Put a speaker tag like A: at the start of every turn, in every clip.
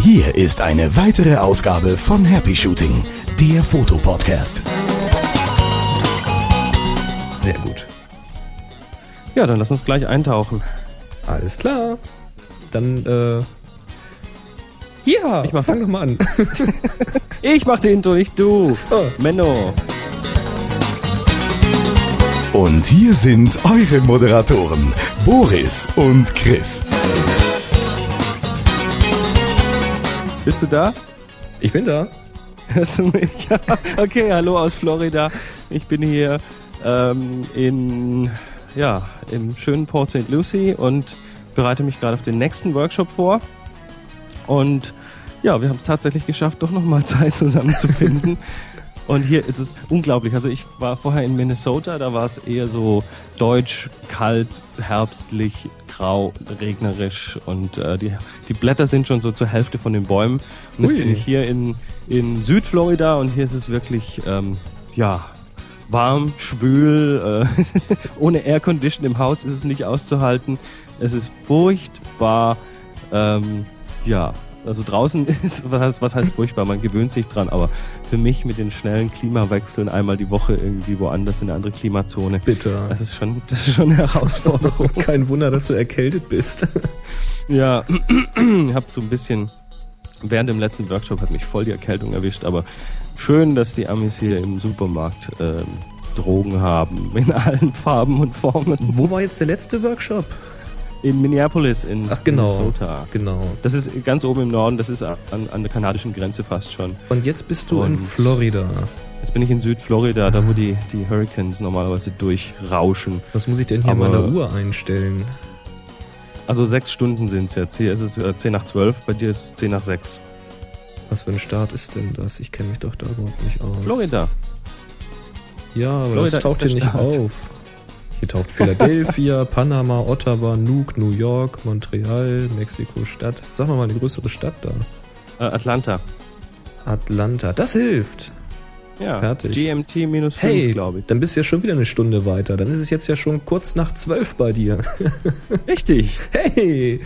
A: Hier ist eine weitere Ausgabe von Happy Shooting, der Fotopodcast.
B: Sehr gut.
C: Ja, dann lass uns gleich eintauchen.
B: Alles klar. Dann, äh. Ja,
C: Ich mach-
B: fang doch mal an.
C: Ich mach den Intro, nicht du.
B: Oh.
C: Menno.
A: Und hier sind eure Moderatoren, Boris und Chris.
C: Bist du da?
B: Ich bin da.
C: Hörst du mich? Ja. Okay, hallo aus Florida. Ich bin hier ähm, in, ja, im schönen Port St. Lucie und bereite mich gerade auf den nächsten Workshop vor. Und ja, wir haben es tatsächlich geschafft, doch nochmal Zeit zusammenzufinden. Und hier ist es unglaublich. Also ich war vorher in Minnesota, da war es eher so deutsch, kalt, herbstlich, grau, regnerisch und äh, die, die Blätter sind schon so zur Hälfte von den Bäumen. Und jetzt
B: Ui.
C: bin ich hier in, in Südflorida und hier ist es wirklich, ähm, ja, warm, schwül, äh, ohne Aircondition im Haus ist es nicht auszuhalten. Es ist furchtbar, ähm, ja, also draußen ist, was heißt, was heißt furchtbar, man gewöhnt sich dran, aber für mich mit den schnellen Klimawechseln einmal die Woche irgendwie woanders in eine andere Klimazone,
B: Bitte.
C: das ist schon, das ist schon eine Herausforderung.
B: Kein Wunder, dass du erkältet bist.
C: ja, hab so ein bisschen, während dem letzten Workshop hat mich voll die Erkältung erwischt, aber schön, dass die Amis hier im Supermarkt ähm, Drogen haben, in allen Farben und Formen.
B: Wo war jetzt der letzte Workshop?
C: In Minneapolis, in
B: Ach, genau.
C: Minnesota.
B: Genau.
C: Das ist ganz oben im Norden, das ist an, an der kanadischen Grenze fast schon.
B: Und jetzt bist du in
C: Und-
B: Florida.
C: Jetzt bin ich in Südflorida, da wo die, die Hurricanes normalerweise durchrauschen.
B: Was muss ich denn hier
C: Aber-
B: meiner Uhr einstellen?
C: Also sechs Stunden sind es jetzt. Hier ist es äh, 10 nach 12, bei dir ist es 10 nach 6.
B: Was für ein Staat ist denn das? Ich kenne mich doch da überhaupt nicht aus.
C: Florida.
B: Ja, aber
C: Florida
B: das taucht hier nicht
C: Staat.
B: auf. Hier taucht Philadelphia, Panama, Ottawa, Nuuk, New York, Montreal, Mexiko-Stadt. Sag mal mal eine größere Stadt da.
C: Äh, Atlanta.
B: Atlanta. Das hilft.
C: Ja.
B: Fertig.
C: GMT minus 5,
B: Hey,
C: glaube ich.
B: dann bist du ja schon wieder eine Stunde weiter. Dann ist es jetzt ja schon kurz nach zwölf bei dir.
C: Richtig.
B: Hey,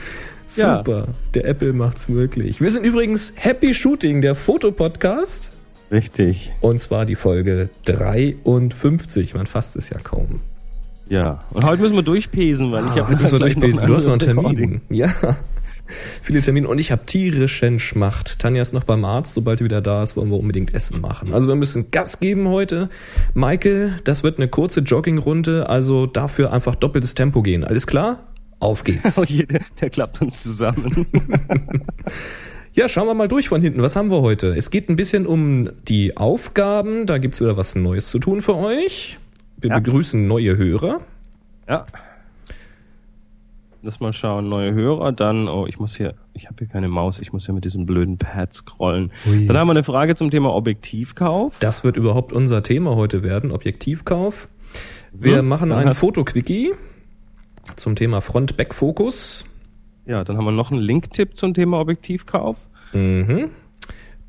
C: Ja.
B: super. Der Apple macht's möglich. Wir sind übrigens Happy Shooting, der Fotopodcast.
C: Richtig.
B: Und zwar die Folge 53. Man fasst es ja kaum.
C: Ja. Und heute müssen wir durchpesen, weil ich habe
B: Heute müssen wir durchpesen. Du hast noch einen Termin.
C: Recording.
B: Ja. Viele Termine und ich habe tierischen Schmacht. Tanja ist noch beim Arzt. Sobald sie wieder da ist, wollen wir unbedingt Essen machen. Also wir müssen Gas geben heute. Michael, das wird eine kurze Joggingrunde. Also dafür einfach doppeltes Tempo gehen. Alles klar? Auf geht's.
C: Oh je, der, der klappt uns zusammen.
B: Ja, schauen wir mal durch von hinten. Was haben wir heute? Es geht ein bisschen um die Aufgaben. Da gibt's wieder was Neues zu tun für euch. Wir
C: Ja.
B: begrüßen neue Hörer.
C: ja. Lass mal schauen, neue Hörer, dann, oh, ich muss hier, ich habe hier keine Maus, ich muss hier mit diesem blöden Pad scrollen.
B: Ui.
C: Dann haben wir eine Frage zum Thema Objektivkauf.
B: Das wird überhaupt unser Thema heute werden, Objektivkauf. Wir
C: Hm,
B: machen ein Fotoquickie zum Thema Front-Back-Fokus.
C: Ja, dann haben wir noch einen Linktipp zum Thema Objektivkauf.
B: Mhm.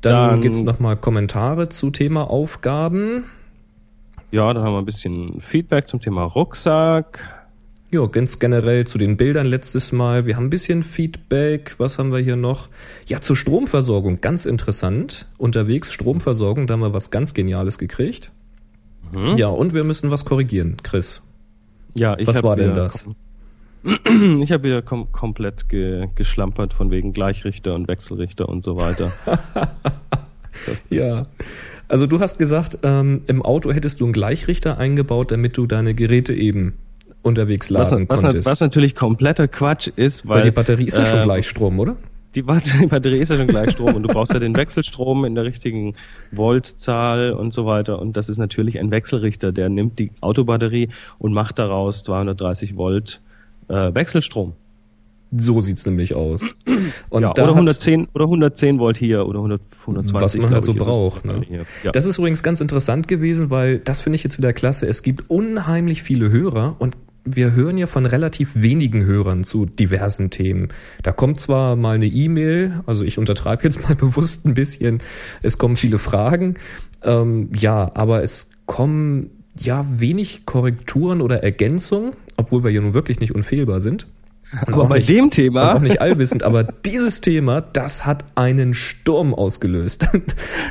B: Dann,
C: Dann-
B: gibt's noch mal Kommentare zu Thema Aufgaben.
C: Ja, dann haben wir ein bisschen Feedback zum Thema Rucksack.
B: Ja, ganz generell zu den Bildern letztes Mal. Wir haben ein bisschen Feedback. Was haben wir hier noch? Ja, zur Stromversorgung. Ganz interessant. Unterwegs Stromversorgung, da haben wir was ganz Geniales gekriegt.
C: Mhm.
B: Ja, und wir müssen was korrigieren, Chris.
C: Ja, ich
B: Was war denn das?
C: Ich habe wieder kom komplett ge geschlampert von wegen Gleichrichter und Wechselrichter und so weiter. Das ist-
B: Ja. Also du hast gesagt, ähm, im Auto hättest du einen Gleichrichter eingebaut, damit du deine Geräte eben unterwegs
C: Was,
B: laden
C: was,
B: konntest.
C: was natürlich kompletter Quatsch ist, weil,
B: Weil die Batterie ist ja schon
C: äh,
B: Gleichstrom, oder?
C: Die Batterie ist ja schon Gleichstrom und du brauchst ja den Wechselstrom in der richtigen Voltzahl und so weiter. Und das ist natürlich ein Wechselrichter, der nimmt die Autobatterie und macht daraus 230 Volt äh, Wechselstrom.
B: So sieht's nämlich aus. Und
C: ja, oder
B: hat-
C: 110 oder 110 Volt hier oder 100, 120
B: was man halt so
C: ich,
B: braucht. Ne?
C: Ja.
B: Das ist übrigens ganz interessant gewesen, weil das finde ich jetzt wieder klasse. Es gibt unheimlich viele Hörer und wir hören ja von relativ wenigen Hörern zu diversen Themen. Da kommt zwar mal eine E-Mail, also ich untertreibe jetzt mal bewusst ein bisschen, es kommen viele Fragen, ähm, ja, aber es kommen ja wenig Korrekturen oder Ergänzungen, obwohl wir ja nun wirklich nicht unfehlbar sind. Und
C: aber bei
B: nicht,
C: dem Thema.
B: Auch nicht allwissend, aber dieses Thema, das hat einen Sturm ausgelöst.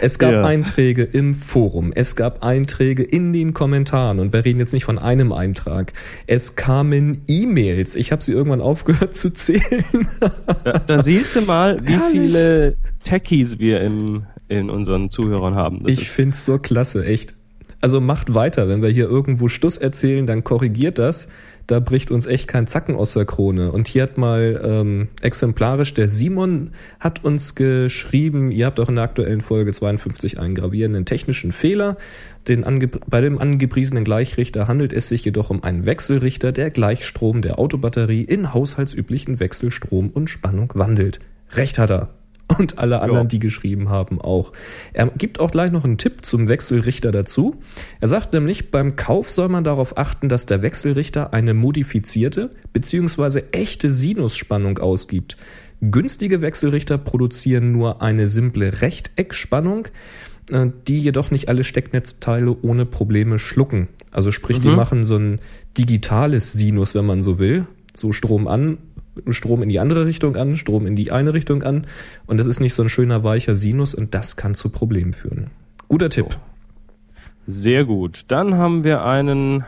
B: Es gab ja. Einträge im Forum, es gab Einträge in den Kommentaren und wir reden jetzt nicht von einem Eintrag. Es kamen E-Mails. Ich habe sie irgendwann aufgehört zu zählen.
C: Da, da siehst du mal, wie Herrlich. viele Techies wir in, in unseren Zuhörern haben.
B: Das ich find's so klasse, echt. Also macht weiter, wenn wir hier irgendwo Stuss erzählen, dann korrigiert das da bricht uns echt kein Zacken aus der Krone. Und hier hat mal ähm, exemplarisch der Simon hat uns geschrieben, ihr habt auch in der aktuellen Folge 52 einen gravierenden technischen Fehler. Den bei dem angepriesenen Gleichrichter handelt es sich jedoch um einen Wechselrichter, der Gleichstrom der Autobatterie in haushaltsüblichen Wechselstrom und Spannung wandelt. Recht hat er und alle anderen, ja. die geschrieben haben, auch. Er gibt auch gleich noch einen Tipp zum Wechselrichter dazu. Er sagt nämlich, beim Kauf soll man darauf achten, dass der Wechselrichter eine modifizierte bzw. echte Sinusspannung ausgibt. Günstige Wechselrichter produzieren nur eine simple Rechteckspannung, äh, die jedoch nicht alle Stecknetzteile ohne Probleme schlucken. Also sprich, mhm. die machen so ein digitales Sinus, wenn man so will. So Strom an, Strom in die andere Richtung an, Strom in die eine Richtung an. Und das ist nicht so ein schöner weicher Sinus und das kann zu Problemen führen. Guter Tipp.
C: Sehr gut. Dann haben wir einen,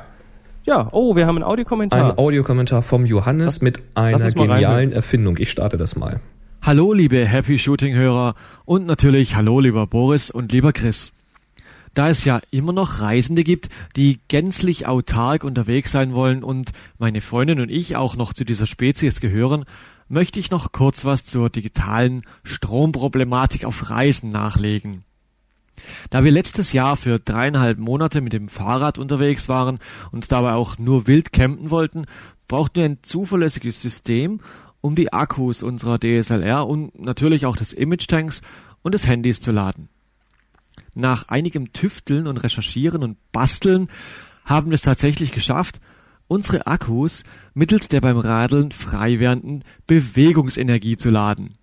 C: ja, oh, wir haben einen Audiokommentar.
B: Ein Audiokommentar vom Johannes lass, mit einer genialen Erfindung. Ich starte das mal.
D: Hallo, liebe Happy Shooting Hörer und natürlich hallo, lieber Boris und lieber Chris. Da es ja immer noch Reisende gibt, die gänzlich autark unterwegs sein wollen und meine Freundin und ich auch noch zu dieser Spezies gehören, möchte ich noch kurz was zur digitalen Stromproblematik auf Reisen nachlegen. Da wir letztes Jahr für dreieinhalb Monate mit dem Fahrrad unterwegs waren und dabei auch nur wild campen wollten, brauchten wir ein zuverlässiges System, um die Akkus unserer DSLR und natürlich auch des Image-Tanks und des Handys zu laden. Nach einigem Tüfteln und Recherchieren und Basteln haben wir es tatsächlich geschafft, unsere Akkus mittels der beim Radeln frei werdenden Bewegungsenergie zu laden.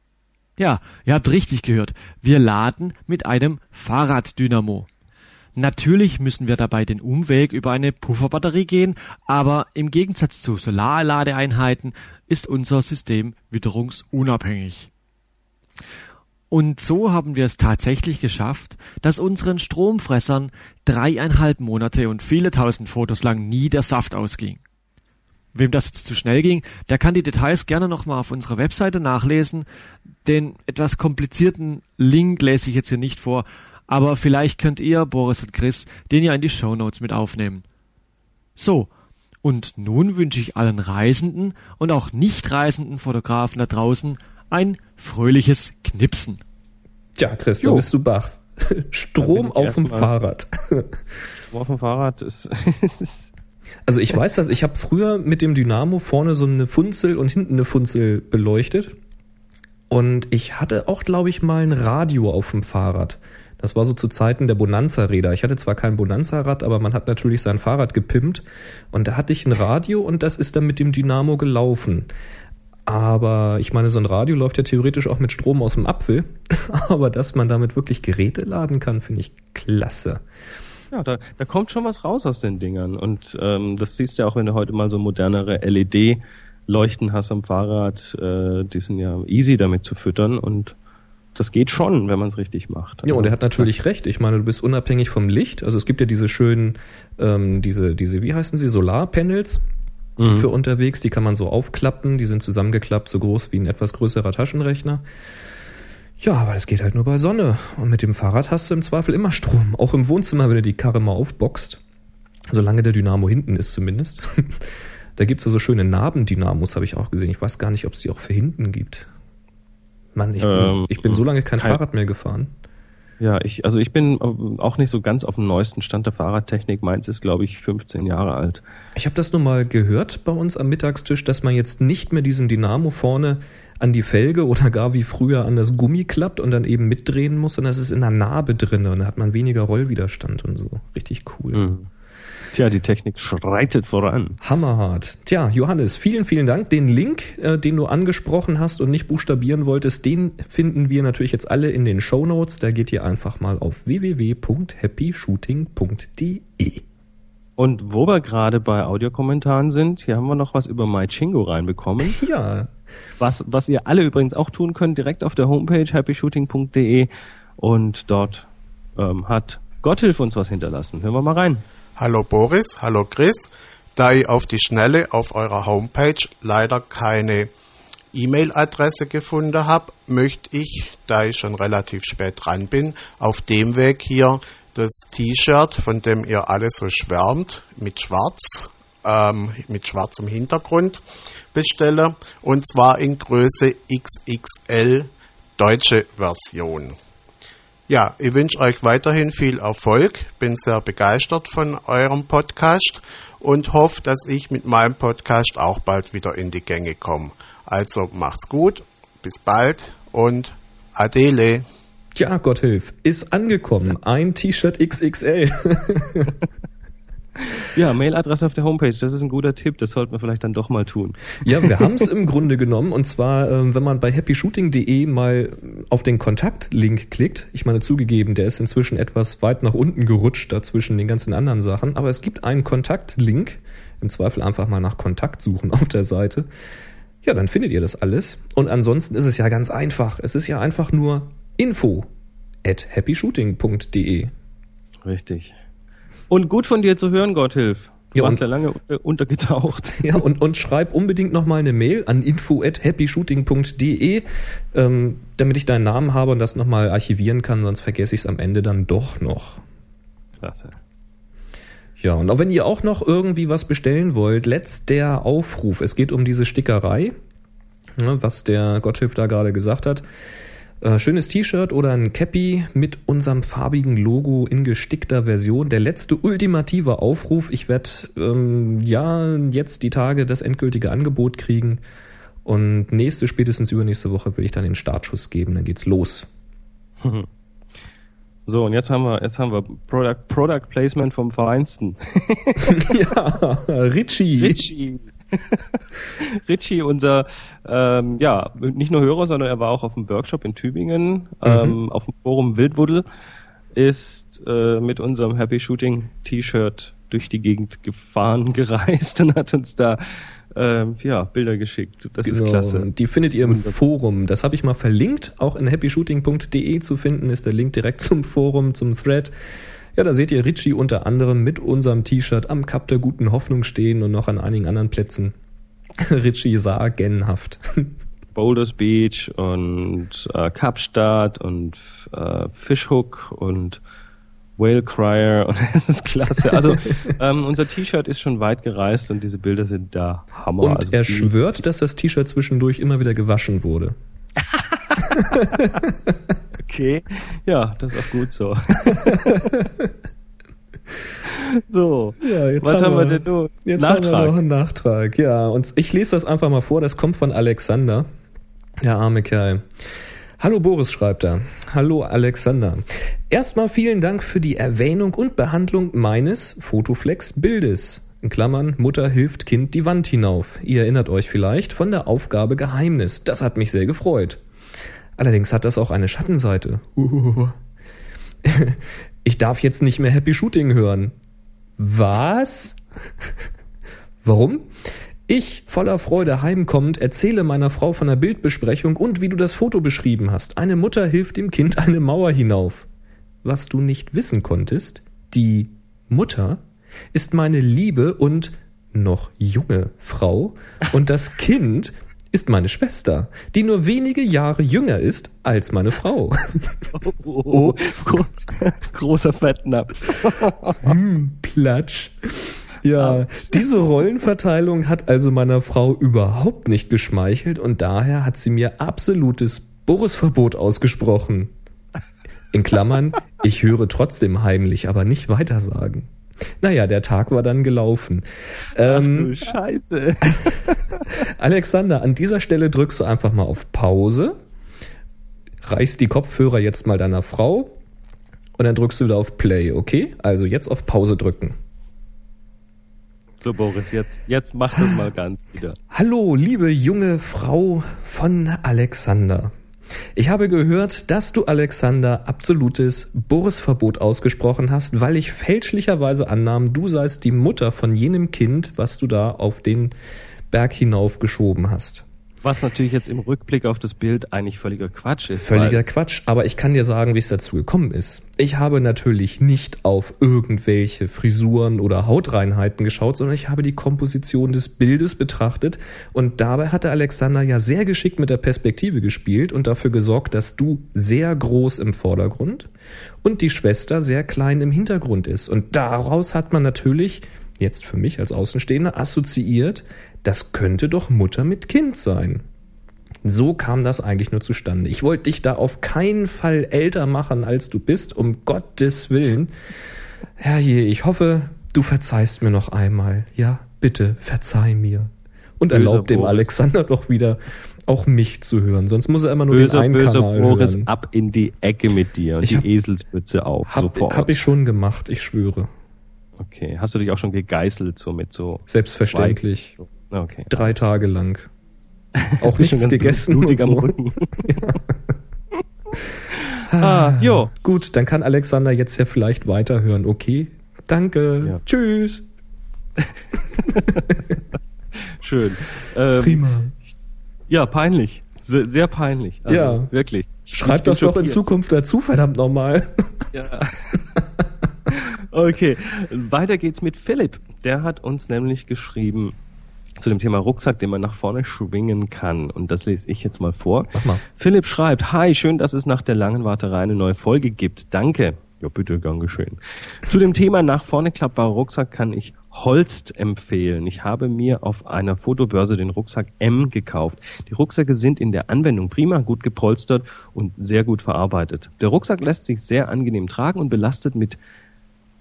D: Ja, ihr habt richtig gehört. Wir laden mit einem Fahrraddynamo. Natürlich müssen wir dabei den Umweg über eine Pufferbatterie gehen, aber im Gegensatz zu Solarladeeinheiten ist unser System witterungsunabhängig. Und so haben wir es tatsächlich geschafft, dass unseren Stromfressern dreieinhalb Monate und viele tausend Fotos lang nie der Saft ausging. Wem das jetzt zu schnell ging, der kann die Details gerne nochmal auf unserer Webseite nachlesen. Den etwas komplizierten Link lese ich jetzt hier nicht vor, aber vielleicht könnt ihr, Boris und Chris, den ja in die Show Notes mit aufnehmen. So, und nun wünsche ich allen Reisenden und auch nicht reisenden Fotografen da draußen ein fröhliches Knipsen.
B: Tja, Chris, da bist du Bach. Strom auf dem Fahrrad.
C: Strom auf dem Fahrrad ist.
B: also ich weiß das, ich habe früher mit dem Dynamo vorne so eine Funzel und hinten eine Funzel beleuchtet. Und ich hatte auch, glaube ich, mal ein Radio auf dem Fahrrad. Das war so zu Zeiten der Bonanza-Räder. Ich hatte zwar kein Bonanza-Rad, aber man hat natürlich sein Fahrrad gepimpt. Und da hatte ich ein Radio und das ist dann mit dem Dynamo gelaufen. Aber ich meine, so ein Radio läuft ja theoretisch auch mit Strom aus dem Apfel. Aber dass man damit wirklich Geräte laden kann, finde ich klasse.
C: Ja, da, da kommt schon was raus aus den Dingern. Und ähm, das siehst du ja auch, wenn du heute mal so modernere LED-Leuchten hast am Fahrrad. Äh, die sind ja easy damit zu füttern und das geht schon, wenn man es richtig macht.
B: Also, ja, und er hat natürlich recht. Ich meine, du bist unabhängig vom Licht. Also es gibt ja diese schönen, ähm, diese, diese, wie heißen sie, Solarpanels mhm. für unterwegs. Die kann man so aufklappen. Die sind zusammengeklappt, so groß wie ein etwas größerer Taschenrechner. Ja, aber das geht halt nur bei Sonne. Und mit dem Fahrrad hast du im Zweifel immer Strom. Auch im Wohnzimmer, wenn du die Karre mal aufboxt. Solange der Dynamo hinten ist zumindest. da gibt's ja so schöne Nabendynamos, habe ich auch gesehen. Ich weiß gar nicht, ob es die auch für hinten gibt. Mann, ich, ähm, bin, ich bin so lange kein, kein Fahrrad mehr gefahren.
C: Ja, ich, also ich bin äh, auch nicht so ganz auf dem neuesten Stand der Fahrradtechnik. Meins ist, glaube ich, 15 Jahre alt.
B: Ich habe das nur mal gehört bei uns am Mittagstisch, dass man jetzt nicht mehr diesen Dynamo vorne an die Felge oder gar wie früher an das Gummi klappt und dann eben mitdrehen muss, sondern es ist in der Narbe drin und da hat man weniger Rollwiderstand und so. Richtig cool. Mhm.
C: Tja, die Technik schreitet voran.
B: Hammerhart. Tja, Johannes, vielen, vielen Dank. Den Link, äh, den du angesprochen hast und nicht buchstabieren wolltest, den finden wir natürlich jetzt alle in den Show Notes. Da geht ihr einfach mal auf www.happyshooting.de.
C: Und wo wir gerade bei Audiokommentaren sind, hier haben wir noch was über MyChingo reinbekommen.
B: Ja.
C: Was, was ihr alle übrigens auch tun könnt, direkt auf der Homepage happyshooting.de und dort ähm, hat Gotthilf uns was hinterlassen. Hören wir mal rein.
E: Hallo Boris, hallo Chris. Da ich auf die Schnelle auf eurer Homepage leider keine E-Mail-Adresse gefunden habe, möchte ich, da ich schon relativ spät dran bin, auf dem Weg hier das T-Shirt, von dem ihr alle so schwärmt, mit schwarz, ähm, mit schwarzem Hintergrund bestelle. Und zwar in Größe XXL deutsche Version. Ja, ich wünsche euch weiterhin viel Erfolg, bin sehr begeistert von eurem Podcast und hoffe, dass ich mit meinem Podcast auch bald wieder in die Gänge komme. Also macht's gut, bis bald und Adele.
B: Tja, Gott hilf, ist angekommen. Ein T-Shirt XXL.
C: Ja, Mailadresse auf der Homepage, das ist ein guter Tipp, das sollten wir vielleicht dann doch mal tun.
B: Ja, wir haben es im Grunde genommen und zwar, ähm, wenn man bei happyshooting.de mal auf den Kontaktlink klickt, ich meine zugegeben, der ist inzwischen etwas weit nach unten gerutscht dazwischen den ganzen anderen Sachen, aber es gibt einen Kontaktlink, im Zweifel einfach mal nach Kontakt suchen auf der Seite. Ja, dann findet ihr das alles. Und ansonsten ist es ja ganz einfach. Es ist ja einfach nur info at happyshooting.de.
C: Richtig. Und gut von dir zu hören, Gotthilf. Du
B: Ja,
C: warst ja lange untergetaucht.
B: Ja, und, und schreib unbedingt nochmal eine Mail an info at happyshooting.de, ähm, damit ich deinen Namen habe und das nochmal archivieren kann, sonst vergesse ich es am Ende dann doch noch.
C: Klasse.
B: Ja, und auch wenn ihr auch noch irgendwie was bestellen wollt, letzter Aufruf. Es geht um diese Stickerei, ne, was der Gotthilf da gerade gesagt hat. Äh, schönes T-Shirt oder ein Cappy mit unserem farbigen Logo in gestickter Version. Der letzte ultimative Aufruf. Ich werde ähm, ja jetzt die Tage das endgültige Angebot kriegen. Und nächste, spätestens übernächste Woche will ich dann den Startschuss geben. Dann geht's los.
C: So, und jetzt haben wir, jetzt haben wir Product, Product Placement vom Feinsten.
B: ja, Richie.
C: Richie. Richie, unser, ähm, ja, nicht nur Hörer, sondern er war auch auf dem Workshop in Tübingen, ähm, auf dem Forum Wildwuddel, ist äh, mit unserem Happy Shooting T-Shirt durch die Gegend gefahren, gereist und hat uns da ähm, ja, Bilder geschickt. Das ist klasse.
B: Die findet ihr im. Forum. Das habe ich mal verlinkt. Auch in happyshooting.de zu finden ist der Link direkt zum Forum, zum Thread. Ja, da seht ihr Richie unter anderem mit unserem T-Shirt am Kap der guten Hoffnung stehen und noch an einigen anderen Plätzen. Richie sagenhaft.
C: Boulders Beach und äh, Kapstadt und äh, Fishhook und Whale Crier und es ist klasse. Also ähm, unser T-Shirt ist schon weit gereist und diese Bilder sind da Hammer.
B: Und
C: also
B: er schwört, dass das T-Shirt zwischendurch immer wieder gewaschen wurde.
C: Okay, ja, das ist auch gut so. so,
B: Ja, jetzt
C: was haben wir denn nun?
B: Jetzt haben wir
C: Nachtrag.
B: noch einen Nachtrag. Ja, und ich lese das einfach mal vor. Das kommt von Alexander. Der arme Kerl. Hallo Boris, schreibt er. Hallo Alexander. Erstmal vielen Dank für die Erwähnung und Behandlung meines Fotoflex-Bildes. In Klammern, Mutter hilft Kind die Wand hinauf. Ihr erinnert euch vielleicht von der Aufgabe Geheimnis. Das hat mich sehr gefreut. Allerdings hat das auch eine Schattenseite. Ich darf jetzt nicht mehr Happy Shooting hören. Was? Warum? Ich, voller Freude heimkommend, erzähle meiner Frau von der Bildbesprechung und wie du das Foto beschrieben hast. Eine Mutter hilft dem Kind eine Mauer hinauf. Was du nicht wissen konntest, die Mutter ist meine liebe und noch junge Frau und das Kind ist meine Schwester, die nur wenige Jahre jünger ist als meine Frau.
C: Oh, gro großer Fettnapf.
B: Hm, Platsch. Ja, diese Rollenverteilung hat also meiner Frau überhaupt nicht geschmeichelt und daher hat sie mir absolutes Boris-Verbot ausgesprochen. In Klammern, ich höre trotzdem heimlich, aber nicht weitersagen. Naja, der Tag war dann gelaufen. Ähm,
C: Du Scheiße.
B: Alexander, an dieser Stelle drückst du einfach mal auf Pause, reichst die Kopfhörer jetzt mal deiner Frau und dann drückst du wieder auf Play, okay? Also jetzt auf Pause drücken.
C: So, Boris, jetzt, jetzt mach das mal ganz wieder.
B: Hallo, liebe junge Frau von Alexander. Ich habe gehört, dass du Alexander absolutes Boris-Verbot ausgesprochen hast, weil ich fälschlicherweise annahm, du seist die Mutter von jenem Kind, was du da auf den Berg hinauf geschoben hast.
C: Was natürlich jetzt im Rückblick auf das Bild eigentlich völliger Quatsch ist.
B: Völliger Quatsch, aber ich kann dir sagen, wie es dazu gekommen ist. Ich habe natürlich nicht auf irgendwelche Frisuren oder Hautreinheiten geschaut, sondern ich habe die Komposition des Bildes betrachtet und dabei hatte Alexander ja sehr geschickt mit der Perspektive gespielt und dafür gesorgt, dass du sehr groß im Vordergrund und die Schwester sehr klein im Hintergrund ist. Und daraus hat man natürlich jetzt für mich als Außenstehender assoziiert, das könnte doch Mutter mit Kind sein. So kam das eigentlich nur zustande. Ich wollte dich da auf keinen Fall älter machen, als du bist, um Gottes Willen. Herrje, ich hoffe, du verzeihst mir noch einmal. Ja, bitte, verzeih mir. Und erlaub dem Alexander doch wieder auch mich zu hören. Sonst muss er immer nur
C: böse,
B: den einen
C: böse
B: Kanal
C: Boris,
B: hören.
C: ab in die Ecke mit dir und
B: Ich
C: die
B: hab-
C: Eselsmütze auf,
B: Hab,
C: sofort.
B: hab ich schon gemacht, ich schwöre.
C: okay. Hast du dich auch schon gegeißelt, so mit so...
B: Selbstverständlich.
C: Okay.
B: Drei Tage lang. Auch nichts gegessen
C: blutig
B: und
C: am
B: so.
C: Rücken. ah, jo.
B: Gut, dann kann Alexander jetzt ja vielleicht weiterhören. Okay, danke.
C: Ja.
B: Tschüss.
C: Schön. Ähm,
B: Prima.
C: ja, peinlich. Sehr, sehr peinlich. Also,
B: Ja.
C: Wirklich. Ich
B: Schreib das doch in. Zukunft dazu, verdammt nochmal.
C: Ja. okay, weiter geht's mit Philipp. Der hat uns nämlich geschrieben zu dem Thema Rucksack, den man nach vorne schwingen kann. Und das lese ich jetzt mal vor.
B: Mach mal.
C: Philipp schreibt, Hi, schön, dass es nach der langen Warterei eine neue Folge gibt. Danke. Ja, bitte, gern geschehen. Zu dem Thema nach vorne klappbarer Rucksack kann ich Holst empfehlen. Ich habe mir auf einer Fotobörse den Rucksack M gekauft. Die Rucksäcke sind in der Anwendung prima, gut gepolstert und sehr gut verarbeitet. Der Rucksack lässt sich sehr angenehm tragen und belastet mit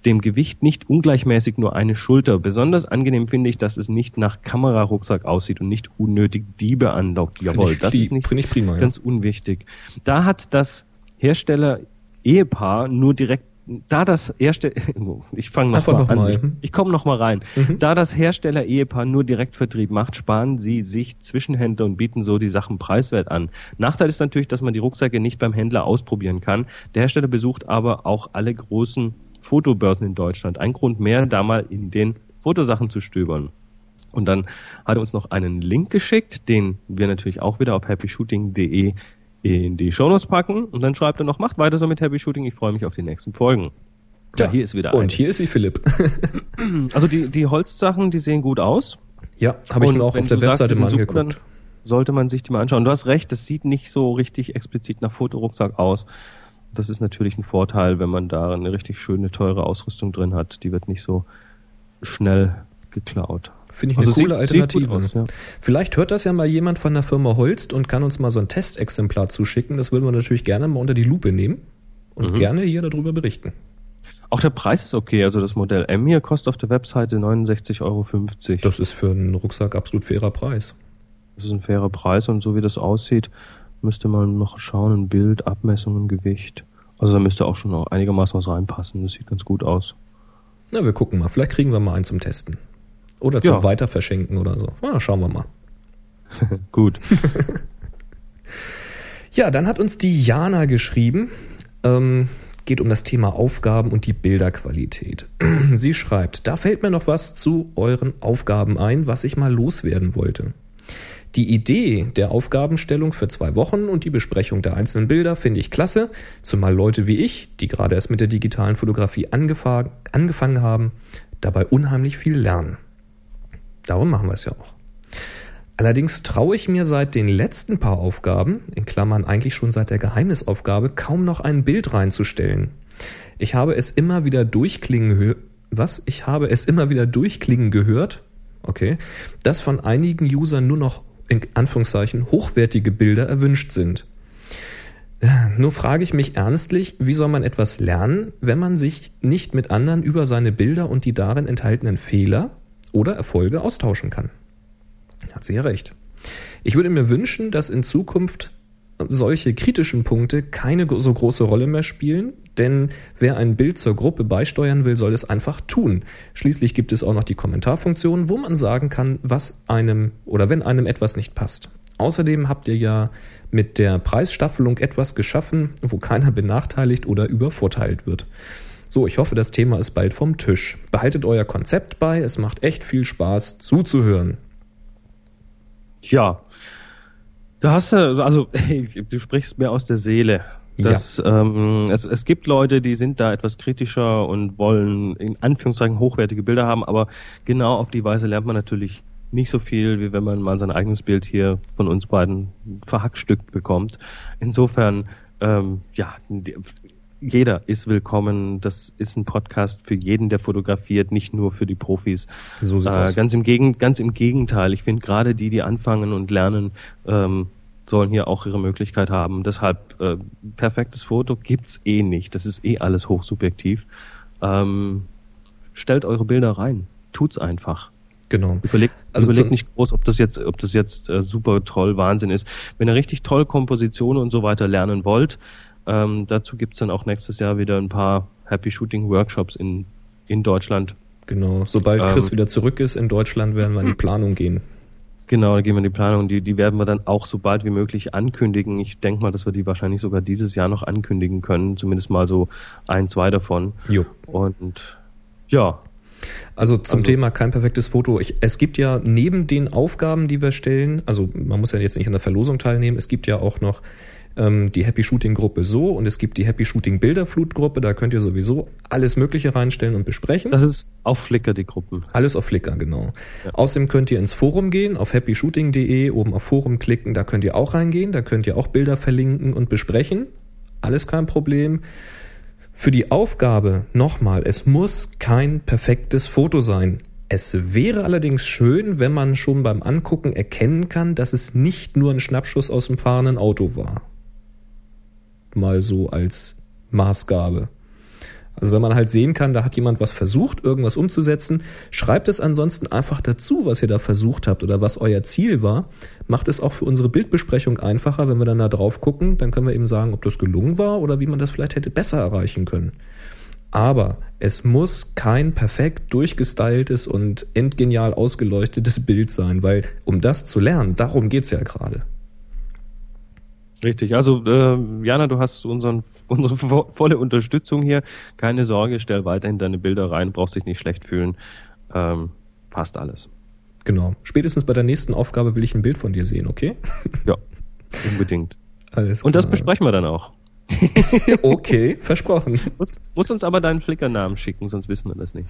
C: dem Gewicht nicht ungleichmäßig nur eine Schulter. Besonders angenehm finde ich, dass es nicht nach Kamerarucksack aussieht und nicht unnötig Diebe anlockt. Jawohl, das ist nicht
B: prima, ja.
C: ganz unwichtig. Da hat das Hersteller Ehepaar nur direkt da das Hersteller ich fange noch mal
B: noch
C: an.
B: mal.
C: Ich,
B: Mhm.
C: ich komme noch mal rein. Da das Hersteller Ehepaar nur Direktvertrieb macht, sparen sie sich Zwischenhändler und bieten so die Sachen preiswert an. Nachteil ist natürlich, dass man die Rucksäcke nicht beim Händler ausprobieren kann. Der Hersteller besucht aber auch alle großen Fotobörsen in Deutschland. Ein Grund mehr, da mal in den Fotosachen zu stöbern. Und dann hat er uns noch einen Link geschickt, den wir natürlich auch wieder auf happyshooting.de in die Shownotes packen. Und dann schreibt er noch, macht weiter so mit Happy Shooting, ich freue mich auf die nächsten Folgen. Ja, hier ist wieder
B: Und
C: eine.
B: hier ist sie, Philipp.
C: Also die, die Holzsachen, die sehen gut aus.
B: ja, habe ich mir auch auf der
C: sagst,
B: Webseite
C: die
B: mal
C: super,
B: angeguckt.
C: dann sollte man sich die mal anschauen. Du hast recht, das sieht nicht so richtig explizit nach Fotorucksack aus. Das ist natürlich ein Vorteil, wenn man da eine richtig schöne, teure Ausrüstung drin hat. Die wird nicht so schnell geklaut.
B: Finde ich
C: Also
B: eine coole
C: sieht- sieht
B: Alternative.
C: aus, ja.
B: Vielleicht hört das ja mal jemand von der Firma Holst und kann uns mal so ein Testexemplar zuschicken. Das würden wir natürlich gerne mal unter die Lupe nehmen und
C: Mhm.
B: gerne hier darüber berichten.
C: Auch der Preis ist okay. Also das Modell M hier kostet auf der Webseite 69,50 Euro.
B: Das ist für einen Rucksack absolut fairer Preis.
C: Das ist ein fairer Preis und so wie das aussieht, müsste man noch schauen, ein Bild, Abmessungen, Gewicht. Also da müsste auch schon noch einigermaßen was reinpassen. Das sieht ganz gut aus.
B: Na, wir gucken mal. Vielleicht kriegen wir mal einen zum Testen. Oder zum
C: Ja.
B: Weiterverschenken oder so. Na, schauen wir mal.
C: Gut.
B: Ja, dann hat uns die Jana geschrieben. Ähm, geht um das Thema Aufgaben und die Bilderqualität. Sie schreibt, da fällt mir noch was zu euren Aufgaben ein, was ich mal loswerden wollte. Die Idee der Aufgabenstellung für zwei Wochen und die Besprechung der einzelnen Bilder finde ich klasse, zumal Leute wie ich, die gerade erst mit der digitalen Fotografie angefa- angefangen haben, dabei unheimlich viel lernen. Darum machen wir es ja auch. Allerdings traue ich mir seit den letzten paar Aufgaben, in Klammern eigentlich schon seit der Geheimnisaufgabe, kaum noch ein Bild reinzustellen. Ich habe es immer wieder durchklingen was? Ich habe es immer wieder durchklingen gehört, okay, dass von einigen Usern nur noch in Anführungszeichen hochwertige Bilder erwünscht sind. Nur frage ich mich ernstlich, wie soll man etwas lernen, wenn man sich nicht mit anderen über seine Bilder und die darin enthaltenen Fehler oder Erfolge austauschen kann? Hat sie ja recht. Ich würde mir wünschen, dass in Zukunft solche kritischen Punkte keine so große Rolle mehr spielen, denn wer ein Bild zur Gruppe beisteuern will, soll es einfach tun. Schließlich gibt es auch noch die Kommentarfunktion, wo man sagen kann, was einem oder wenn einem etwas nicht passt. Außerdem habt ihr ja mit der Preisstaffelung etwas geschaffen, wo keiner benachteiligt oder übervorteilt wird. So, ich hoffe, das Thema ist bald vom Tisch. Behaltet euer Konzept bei, es macht echt viel Spaß zuzuhören.
C: Tja, da hast du, also du sprichst mir aus der Seele. Das, ja. ähm, es, es gibt Leute, die sind da etwas kritischer und wollen in Anführungszeichen hochwertige Bilder haben, aber genau auf die Weise lernt man natürlich nicht so viel, wie wenn man mal sein eigenes Bild hier von uns beiden verhackstückt bekommt. Insofern, ähm, ja, jeder ist willkommen. Das ist ein Podcast für jeden, der fotografiert, nicht nur für die Profis. So sieht's äh, aus. Ganz im, Gegen, ganz im Gegenteil. Ich finde gerade die, die anfangen und lernen, ähm, sollen hier auch ihre Möglichkeit haben. Deshalb äh, perfektes Foto gibt's eh nicht. Das ist eh alles hochsubjektiv. Ähm, stellt eure Bilder rein. Tut's einfach.
B: Genau.
C: Überlegt, also überlegt nicht groß, ob das jetzt, ob das jetzt äh, super toll Wahnsinn ist. Wenn ihr richtig toll Kompositionen und so weiter lernen wollt, ähm, dazu gibt's dann auch nächstes Jahr wieder ein paar Happy Shooting Workshops in, in Deutschland.
B: Genau. Sobald Chris ähm, wieder zurück ist in Deutschland, werden wir in die Planung gehen.
C: Genau, da gehen wir in die Planung. Die, die werden wir dann auch so bald wie möglich ankündigen. Ich denke mal, dass wir die wahrscheinlich sogar dieses Jahr noch ankündigen können. Zumindest mal so ein, zwei davon.
B: Jo.
C: Und ja.
B: Also zum also, Thema kein perfektes Foto. Ich, es gibt ja neben den Aufgaben, die wir stellen, also man muss ja jetzt nicht an der Verlosung teilnehmen, es gibt ja auch noch ähm, die Happy Shooting Gruppe so und es gibt die Happy Shooting Bilderflut Gruppe, da könnt ihr sowieso alles Mögliche reinstellen und besprechen.
C: Das ist auf Flickr die Gruppen.
B: Alles auf Flickr, genau. Ja. Außerdem könnt ihr ins Forum gehen, auf happyshooting.de, oben auf Forum klicken, da könnt ihr auch reingehen, da könnt ihr auch Bilder verlinken und besprechen. Alles kein Problem. Für die Aufgabe nochmal, es muss kein perfektes Foto sein. Es wäre allerdings schön, wenn man schon beim Angucken erkennen kann, dass es nicht nur ein Schnappschuss aus dem fahrenden Auto war mal so als Maßgabe. Also wenn man halt sehen kann, da hat jemand was versucht, irgendwas umzusetzen, schreibt es ansonsten einfach dazu, was ihr da versucht habt oder was euer Ziel war. Macht es auch für unsere Bildbesprechung einfacher, wenn wir dann da drauf gucken, dann können wir eben sagen, ob das gelungen war oder wie man das vielleicht hätte besser erreichen können. Aber es muss kein perfekt durchgestyltes und endgenial ausgeleuchtetes Bild sein, weil um das zu lernen, darum geht's ja gerade.
C: Richtig, also äh, Jana, du hast unseren, unsere volle Unterstützung hier. Keine Sorge, stell weiterhin deine Bilder rein, brauchst dich nicht schlecht fühlen. Ähm, passt alles.
B: Genau. Spätestens bei der nächsten Aufgabe will ich ein Bild von dir sehen, okay?
C: Ja, unbedingt. Alles klar. Und das besprechen wir dann auch.
B: okay, versprochen.
C: Musst, musst uns aber deinen Flickernamen schicken, sonst wissen wir das nicht.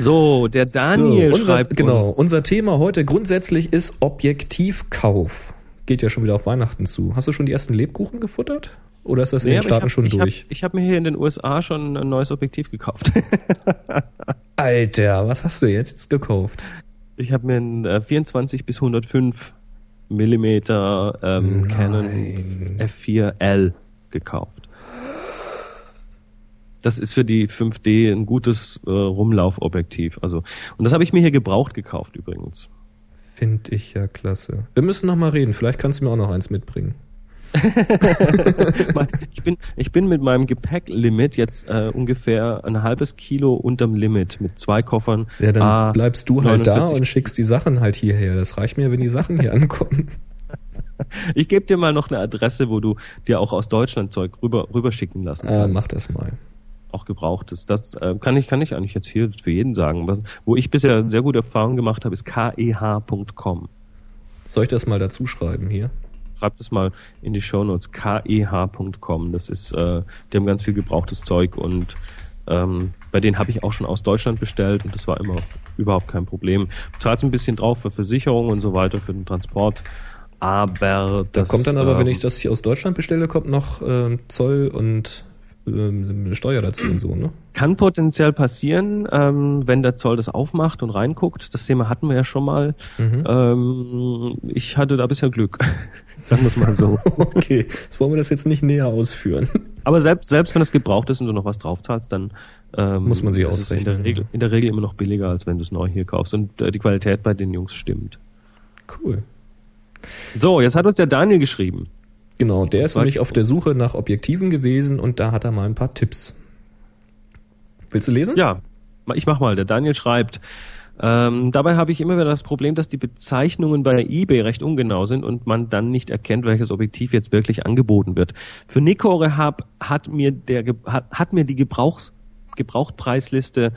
C: So, der Daniel
B: so, unser,
C: schreibt.
B: Genau, uns. unser Thema heute grundsätzlich ist Objektivkauf geht ja schon wieder auf Weihnachten zu. Hast du schon die ersten Lebkuchen gefuttert? Oder ist das nee, in den Staaten hab, schon
C: ich
B: durch?
C: Hab, ich habe mir hier in den USA schon ein neues Objektiv gekauft.
B: Alter, was hast du jetzt gekauft?
C: Ich habe mir ein äh, 24 bis 105 Millimeter ähm, Canon F4L gekauft. Das ist für die 5D ein gutes äh, Rumlaufobjektiv. Also und das habe ich mir hier gebraucht gekauft übrigens.
B: Finde ich ja klasse. Wir müssen noch mal reden. Vielleicht kannst du mir auch noch eins mitbringen.
C: ich, bin, ich bin mit meinem Gepäcklimit jetzt äh, ungefähr ein halbes Kilo unterm Limit mit zwei Koffern.
B: Ja, dann A, bleibst du halt da und schickst die Sachen halt hierher. Das reicht mir, wenn die Sachen hier ankommen.
C: Ich gebe dir mal noch eine Adresse, wo du dir auch aus Deutschland Zeug rüber, rüberschicken lassen
B: kannst. Äh, mach das mal
C: auch gebraucht ist. Das äh, kann ich kann ich eigentlich jetzt hier für jeden sagen. Was, wo ich bisher sehr gute Erfahrungen gemacht habe, ist keh.com.
B: Soll ich das mal dazu schreiben hier?
C: Schreibt es mal in die Shownotes keh.com. Das ist, äh, die haben ganz viel gebrauchtes Zeug und ähm, bei denen habe ich auch schon aus Deutschland bestellt und das war immer überhaupt kein Problem. Du zahlst ein bisschen drauf für Versicherung und so weiter, für den Transport. Aber
B: das. Da kommt dann aber, ähm, wenn ich das hier aus Deutschland bestelle, kommt noch äh, Zoll und ähm, Steuer dazu und so, ne?
C: Kann potenziell passieren, ähm, wenn der Zoll das aufmacht und reinguckt. Das Thema hatten wir ja schon mal. Mhm. Ähm, ich hatte da bisher Glück. Sagen wir es mal so.
B: okay, jetzt wollen wir das jetzt nicht näher ausführen.
C: Aber selbst, selbst wenn es gebraucht ist und du noch was draufzahlst, dann
B: ähm, muss man sich ausrechnen.
C: In der, Regel, in der Regel immer noch billiger, als wenn du es neu hier kaufst. Und äh, die Qualität bei den Jungs stimmt.
B: Cool.
C: So, jetzt hat uns der Daniel geschrieben.
B: Genau, der ist nämlich auf der Suche nach Objektiven gewesen und da hat er mal ein paar Tipps. Willst du lesen?
C: Ja, ich mach mal. Der Daniel schreibt, Ähm, dabei habe ich immer wieder das Problem, dass die Bezeichnungen bei eBay recht ungenau sind und man dann nicht erkennt, welches Objektiv jetzt wirklich angeboten wird. Für Nikkore Hub hat mir der hat, hat mir die Gebrauchs Gebrauchtpreisliste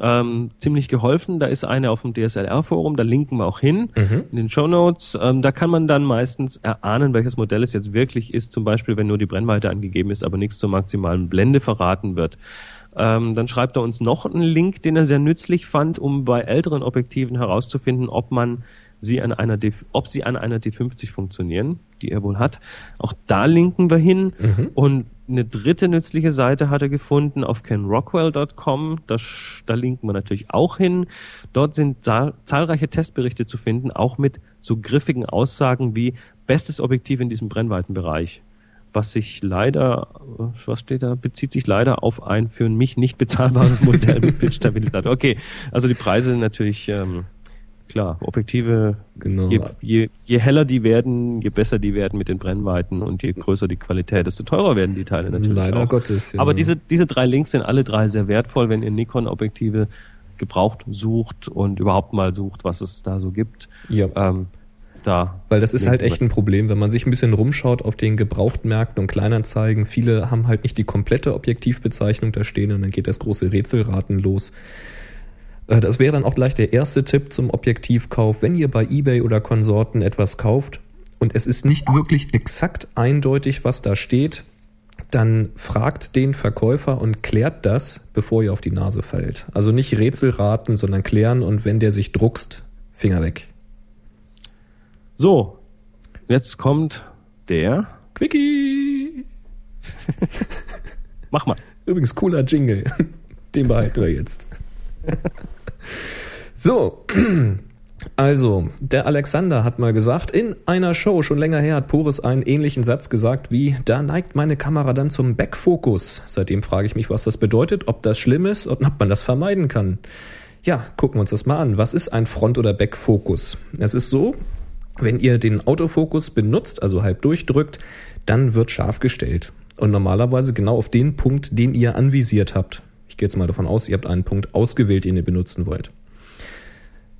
C: ähm, ziemlich geholfen. Da ist eine auf dem DSLR-Forum, da linken wir auch hin mhm. in den Show Notes. Ähm, da kann man dann meistens erahnen, welches Modell es jetzt wirklich ist. Zum Beispiel, wenn nur die Brennweite angegeben ist, aber nichts zur maximalen Blende verraten wird. Ähm, dann schreibt er uns noch einen Link, den er sehr nützlich fand, um bei älteren Objektiven herauszufinden, ob man sie an einer D, ob sie an einer D50 funktionieren, die er wohl hat. Auch da linken wir hin. Mhm. Und eine dritte nützliche Seite hat er gefunden auf kenrockwell.com. Da, da linken wir natürlich auch hin. Dort sind zahlreiche Testberichte zu finden, auch mit so griffigen Aussagen wie bestes Objektiv in diesem Brennweitenbereich was sich leider, was steht da, bezieht sich leider auf ein für mich nicht bezahlbares Modell mit Bildstabilisator. Okay, also die Preise sind natürlich ähm, klar, Objektive, genau. je, je, je heller die werden, je besser die werden mit den Brennweiten und je größer die Qualität, desto teurer werden die Teile natürlich.
B: Leider
C: auch.
B: Gottes.
C: Ja. Aber diese, diese drei Links sind alle drei sehr wertvoll, wenn ihr Nikon-Objektive gebraucht sucht und überhaupt mal sucht, was es da so gibt.
B: Ja. Ähm, da. Weil das ist halt echt ein Problem, wenn man sich ein bisschen rumschaut auf den Gebrauchtmärkten und Kleinanzeigen. Viele haben halt nicht die komplette Objektivbezeichnung da stehen und dann geht das große Rätselraten los. Äh, das wäre dann auch gleich der erste Tipp zum Objektivkauf. Wenn ihr bei eBay oder Konsorten etwas kauft und es ist nicht wirklich exakt eindeutig, was da steht, dann fragt den Verkäufer und klärt das, bevor ihr auf die Nase fällt. Also nicht Rätselraten, sondern klären und wenn der sich druckst, Finger weg.
C: So, jetzt kommt der
B: Quickie.
C: Mach mal.
B: Übrigens cooler Jingle. Den behalten wir jetzt. so, also, der Alexander hat mal gesagt, in einer Show schon länger her hat Poris einen ähnlichen Satz gesagt wie, da neigt meine Kamera dann zum Backfokus. Seitdem frage ich mich, was das bedeutet, ob das schlimm ist und ob man das vermeiden kann. Ja, gucken wir uns das mal an. Was ist ein Front- oder Backfokus? Es ist so, wenn ihr den Autofokus benutzt, also halb durchdrückt, dann wird scharf gestellt. Und normalerweise genau auf den Punkt, den ihr anvisiert habt. Gehe jetzt mal davon aus, ihr habt einen Punkt ausgewählt, den ihr benutzen wollt.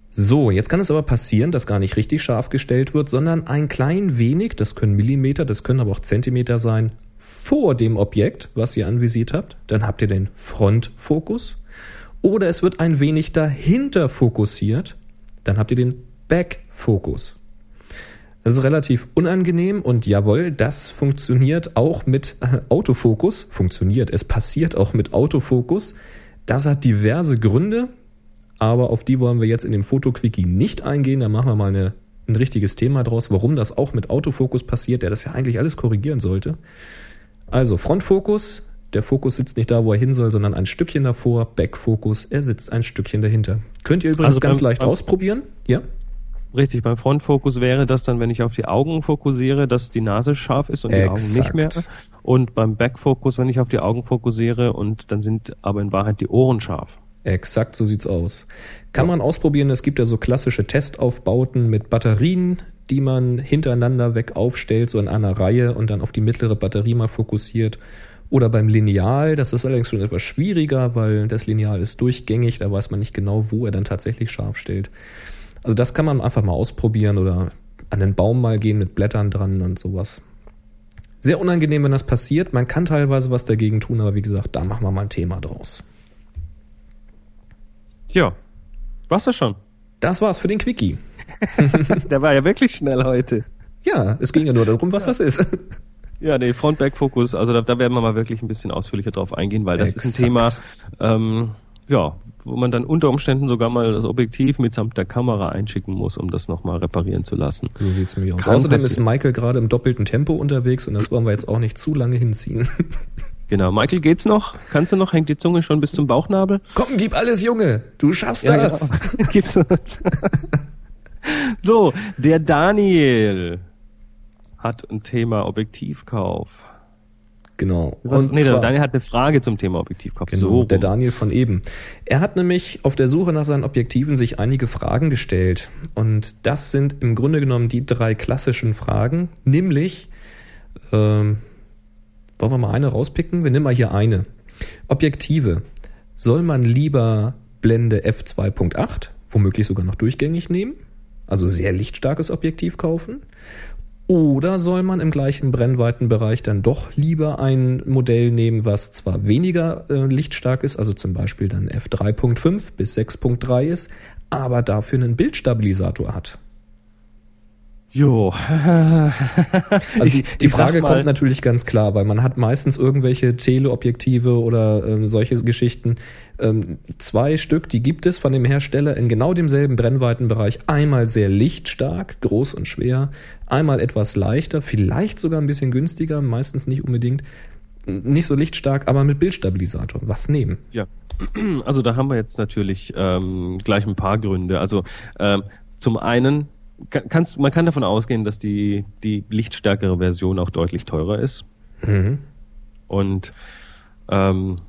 B: So, jetzt kann es aber passieren, dass gar nicht richtig scharf gestellt wird, sondern ein klein wenig, das können Millimeter, das können aber auch Zentimeter sein, vor dem Objekt, was ihr anvisiert habt. Dann habt ihr den Frontfokus. Oder es wird ein wenig dahinter fokussiert. Dann habt ihr den Backfokus. Das ist relativ unangenehm und jawohl, das funktioniert auch mit äh, Autofokus. Funktioniert, es passiert auch mit Autofokus. Das hat diverse Gründe, aber auf die wollen wir jetzt in dem Fotoquickie nicht eingehen. Da machen wir mal eine, ein richtiges Thema draus, warum das auch mit Autofokus passiert, der das ja eigentlich alles korrigieren sollte. Also Frontfokus, der Fokus sitzt nicht da, wo er hin soll, sondern ein Stückchen davor. Backfokus, er sitzt ein Stückchen dahinter. Könnt ihr übrigens also ganz leicht ausprobieren. Ja?
C: Richtig, beim Frontfokus wäre das dann, wenn ich auf die Augen fokussiere, dass die Nase scharf ist und Exakt. die Augen nicht mehr. Und beim Backfokus, wenn ich auf die Augen fokussiere und dann sind aber in Wahrheit die Ohren scharf.
B: Exakt, so sieht's aus. Kann ja. man ausprobieren, es gibt ja so klassische Testaufbauten mit Batterien, die man hintereinander weg aufstellt, so in einer Reihe und dann auf die mittlere Batterie mal fokussiert. Oder beim Lineal, das ist allerdings schon etwas schwieriger, weil das Lineal ist durchgängig, da weiß man nicht genau, wo er dann tatsächlich scharf stellt. Also das kann man einfach mal ausprobieren oder an den Baum mal gehen mit Blättern dran und sowas. Sehr unangenehm, wenn das passiert. Man kann teilweise was dagegen tun, aber wie gesagt, da machen wir mal ein Thema draus.
C: Ja, war's das schon?
B: Das war's für den Quickie.
C: Der war ja wirklich schnell heute.
B: Ja, es ging ja nur darum, was ja. das ist.
C: Ja, nee, Front-Back-Fokus, also da, da, werden wir mal wirklich ein bisschen ausführlicher drauf eingehen, weil das Exakt. ist ein Thema, ähm, ja, wo man dann unter Umständen sogar mal das Objektiv mitsamt der Kamera einschicken muss, um das nochmal reparieren zu lassen.
B: So sieht's mir aus. Kann Außerdem passieren. ist Michael gerade im doppelten Tempo unterwegs und das wollen wir jetzt auch nicht zu lange hinziehen.
C: Genau, Michael, geht's noch? Kannst du noch? Hängt die Zunge schon bis zum Bauchnabel?
B: Komm, gib alles, Junge. Du schaffst ja, das. Genau. Gib's uns.
C: so, der Daniel hat ein Thema Objektivkauf.
B: Genau.
C: Was, und nee, zwar, Daniel hat eine Frage zum Thema Objektivkauf.
B: Genau, so der Daniel von eben. Er hat nämlich auf der Suche nach seinen Objektiven sich einige Fragen gestellt. Und das sind im Grunde genommen die drei klassischen Fragen, nämlich, ähm, wollen wir mal eine rauspicken? Wir nehmen mal hier eine. Objektive. Soll man lieber Blende f2.8, womöglich sogar noch durchgängig nehmen, also sehr lichtstarkes Objektiv kaufen. Oder soll man im gleichen Brennweitenbereich dann doch lieber ein Modell nehmen, was zwar weniger äh, lichtstark ist, also zum Beispiel dann f3.5 bis 6.3 ist, aber dafür einen Bildstabilisator hat?
C: Jo.
B: also die, die Frage kommt natürlich ganz klar, weil man hat meistens irgendwelche Teleobjektive oder ähm, solche Geschichten. Ähm, zwei Stück, die gibt es von dem Hersteller in genau demselben Brennweitenbereich. Einmal sehr lichtstark, groß und schwer, einmal etwas leichter, vielleicht sogar ein bisschen günstiger, meistens nicht unbedingt. Nicht so lichtstark, aber mit Bildstabilisator. Was nehmen?
C: Ja, also da haben wir jetzt natürlich ähm, gleich ein paar Gründe. Also ähm, zum einen kannst, man kann davon ausgehen, dass die, die lichtstärkere Version auch deutlich teurer ist. Mhm. Und ähm,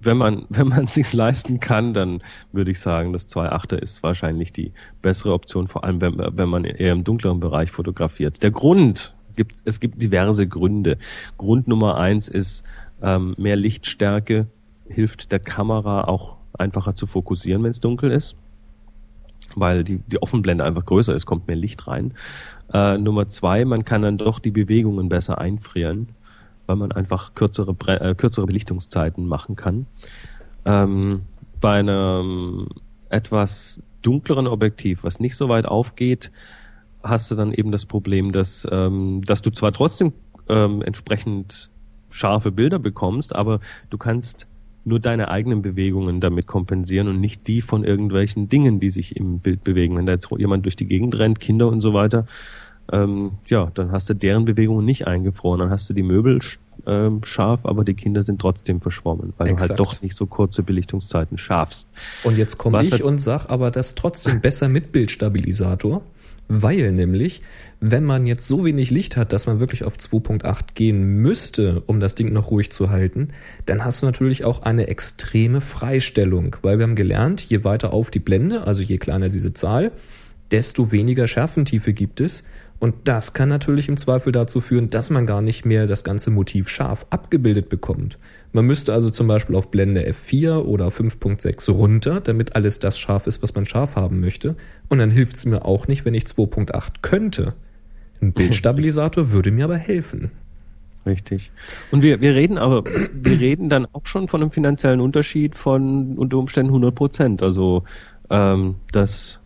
C: wenn man wenn man es sich leisten kann, dann würde ich sagen, das 2.8er ist wahrscheinlich die bessere Option, vor allem wenn, wenn man eher im dunkleren Bereich fotografiert. Der Grund gibt es gibt diverse Gründe. Grund Nummer eins ist ähm, mehr Lichtstärke hilft der Kamera auch einfacher zu fokussieren, wenn es dunkel ist weil die, die Offenblende einfach größer ist, kommt mehr Licht rein. Äh, Nummer zwei, man kann dann doch die Bewegungen besser einfrieren, weil man einfach kürzere, äh, kürzere Belichtungszeiten machen kann. Ähm, bei einem etwas dunkleren Objektiv, was nicht so weit aufgeht, hast du dann eben das Problem, dass, ähm, dass du zwar trotzdem ähm, entsprechend scharfe Bilder bekommst, aber du kannst nur deine eigenen Bewegungen damit kompensieren und nicht die von irgendwelchen Dingen, die sich im Bild bewegen. Wenn da jetzt jemand durch die Gegend rennt, Kinder und so weiter, ähm, ja, dann hast du deren Bewegungen nicht eingefroren. Dann hast du die Möbel ähm, scharf, aber die Kinder sind trotzdem verschwommen, weil Exakt. du halt doch nicht so kurze Belichtungszeiten schaffst.
B: Und jetzt komme ich und sag aber das trotzdem besser mit Bildstabilisator, weil nämlich wenn man jetzt so wenig Licht hat, dass man wirklich auf 2.8 gehen müsste, um das Ding noch ruhig zu halten, dann hast du natürlich auch eine extreme Freistellung, weil wir haben gelernt, je weiter auf die Blende, also je kleiner diese Zahl, desto weniger Schärfentiefe gibt es. Und das kann natürlich im Zweifel dazu führen, dass man gar nicht mehr das ganze Motiv scharf abgebildet bekommt. Man müsste also zum Beispiel auf Blende F4 oder 5.6 runter, damit alles das scharf ist, was man scharf haben möchte. Und dann hilft es mir auch nicht, wenn ich 2.8 könnte. Ein Bildstabilisator würde mir aber helfen.
C: Richtig. Und wir, wir reden aber, wir reden dann auch schon von einem finanziellen Unterschied von unter Umständen 100 Prozent. Also ähm, das,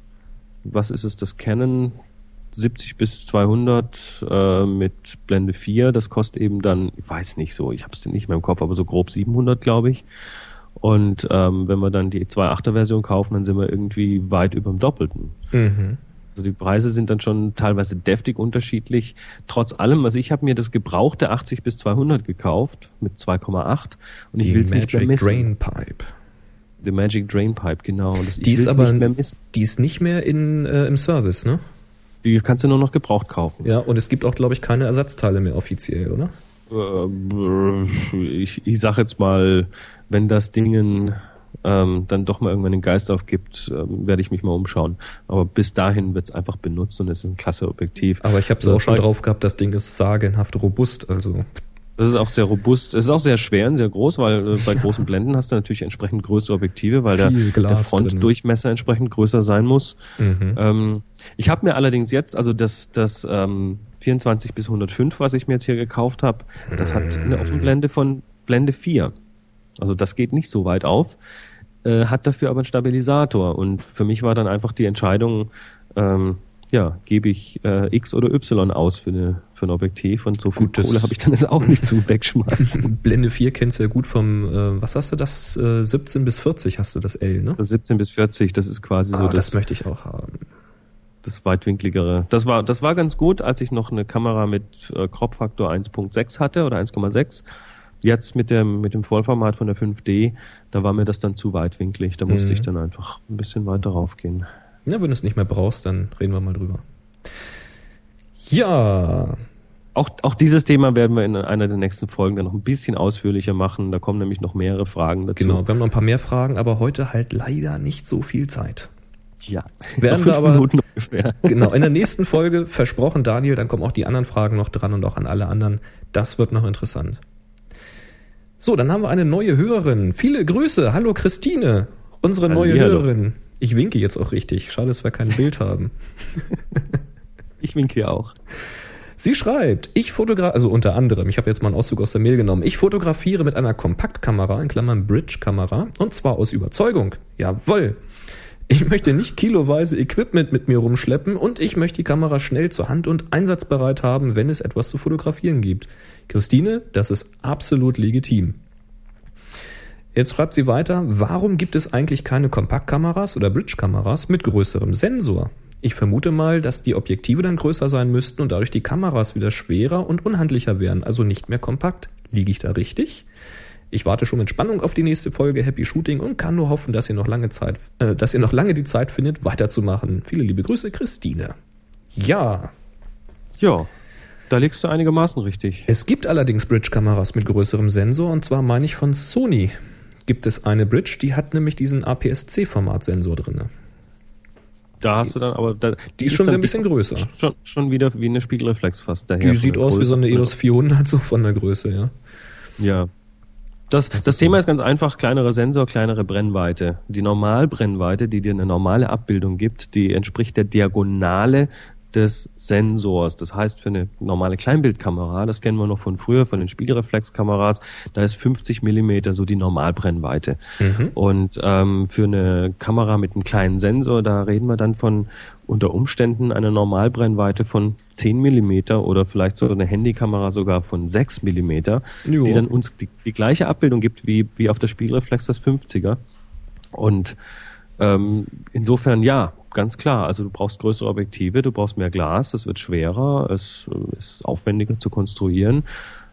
C: was ist es, das Canon 70 bis 200 äh, mit Blende 4, das kostet eben dann, ich weiß nicht so, ich habe es nicht mehr im Kopf, aber so grob 700, glaube ich. Und ähm, wenn wir dann die 2.8er Version kaufen, dann sind wir irgendwie weit über dem Doppelten. Mhm. Also die Preise sind dann schon teilweise deftig unterschiedlich. Trotz allem, also ich habe mir das gebrauchte 80 bis 200 gekauft mit 2,8 und die ich will es nicht mehr missen.
B: Drain Pipe.
C: The Magic Drain Pipe, genau.
B: Das, die ist aber die ist nicht mehr in, äh, im Service, ne?
C: Die kannst du nur noch gebraucht kaufen.
B: Ja, und es gibt auch, glaube ich, keine Ersatzteile mehr offiziell, oder?
C: Äh, ich, ich sag jetzt mal, wenn das Ding ähm, dann doch mal irgendwann den Geist aufgibt, ähm, werde ich mich mal umschauen. Aber bis dahin wird es einfach benutzt und es ist ein klasse Objektiv.
B: Aber ich habe es auch schon drauf gehabt, das Ding ist sagenhaft robust, also.
C: Das ist auch sehr robust. Es ist auch sehr schwer und sehr groß, weil äh, bei großen Blenden hast du natürlich entsprechend größere Objektive, weil der, der, Frontdurchmesser entsprechend größer sein muss. Mhm. Ähm, ich habe mir allerdings jetzt, also das, das ähm, 24 bis 105, was ich mir jetzt hier gekauft habe, das hat eine Offenblende von Blende 4. Also das geht nicht so weit auf, äh, hat dafür aber einen Stabilisator. Und für mich war dann einfach die Entscheidung, ähm, ja, gebe ich äh, X oder Y aus für, eine, für ein Objektiv und so viel Kohle habe ich dann jetzt auch nicht zu wegschmeißen.
B: Blende 4 kennst du ja gut vom, äh, was hast du das, äh, 17 bis 40 hast du das L, ne?
C: Das 17 bis 40, das ist quasi ah, so
B: das. Das möchte ich auch haben.
C: Das weitwinkligere. Das war, das war ganz gut, als ich noch eine Kamera mit äh, Crop-Faktor 1.6 hatte oder 1,6 Jetzt mit dem, mit dem Vollformat von der 5D, da war mir das dann zu weitwinklig. Da musste mhm. ich dann einfach ein bisschen weiter raufgehen.
B: Ja, wenn du es nicht mehr brauchst, dann reden wir mal drüber. Ja.
C: Auch, auch dieses Thema werden wir in einer der nächsten Folgen dann noch ein bisschen ausführlicher machen. Da kommen nämlich noch mehrere Fragen dazu.
B: Genau, wir haben noch ein paar mehr Fragen, aber heute halt leider nicht so viel Zeit.
C: Ja,
B: werden wir aber genau in der nächsten Folge versprochen, Daniel, dann kommen auch die anderen Fragen noch dran und auch an alle anderen. Das wird noch interessant. So, dann haben wir eine neue Hörerin. Viele Grüße. Hallo Christine. Unsere neue
C: Hallihallo.
B: Hörerin. Ich winke jetzt auch richtig. Schade, dass wir kein Bild haben.
C: Ich winke hier auch.
B: Sie schreibt, ich fotografiere, also unter anderem, ich habe jetzt mal einen Auszug aus der Mail genommen, ich fotografiere mit einer Kompaktkamera, in Klammern Bridge-Kamera, und zwar aus Überzeugung. Jawoll! Ich möchte nicht kiloweise Equipment mit mir rumschleppen und ich möchte die Kamera schnell zur Hand und einsatzbereit haben, wenn es etwas zu fotografieren gibt. Christine, das ist absolut legitim. Jetzt schreibt sie weiter, warum gibt es eigentlich keine Kompaktkameras oder Bridge-Kameras mit größerem Sensor? Ich vermute mal, dass die Objektive dann größer sein müssten und dadurch die Kameras wieder schwerer und unhandlicher wären, also nicht mehr kompakt. Liege ich da richtig? Ich warte schon mit Spannung auf die nächste Folge Happy Shooting und kann nur hoffen, dass ihr noch lange Zeit, äh, dass ihr noch lange die Zeit findet, weiterzumachen. Viele liebe Grüße, Christine. Ja,
C: Ja, da liegst du einigermaßen richtig.
B: es gibt allerdings Bridge-Kameras mit größerem Sensor und zwar meine ich von Sony. Gibt es eine Bridge, die hat nämlich diesen APS-C-Format-Sensor drin.
C: Da hast du dann aber. Da,
B: Die ist schon wieder ein bisschen größer.
C: Schon, schon wieder wie eine Spiegelreflex fast daher.
B: Die sieht aus wie so eine. EOS 400, so von der Größe, ja.
C: Ja. Das, das,
B: ist
C: Thema
B: so.
C: ist ganz einfach, kleinere Sensor, kleinere Brennweite. Die Normalbrennweite, die dir eine normale Abbildung gibt, die entspricht der Diagonale des Sensors. Das heißt, für eine normale Kleinbildkamera, das kennen wir noch von früher, von den Spiegelreflexkameras, da ist 50 Millimeter so die Normalbrennweite.
B: Mhm.
C: Und ähm, für eine Kamera mit einem kleinen Sensor, da reden wir dann von unter Umständen einer Normalbrennweite von 10 Millimeter oder vielleicht so eine Handykamera sogar von 6 Millimeter,
B: Jo.
C: die dann uns die, die gleiche Abbildung gibt wie, wie auf der Spiegelreflex das 50er. Und ähm, insofern ja, ganz klar. Also du brauchst größere Objektive, du brauchst mehr Glas, es wird schwerer, es äh, ist aufwendiger zu konstruieren.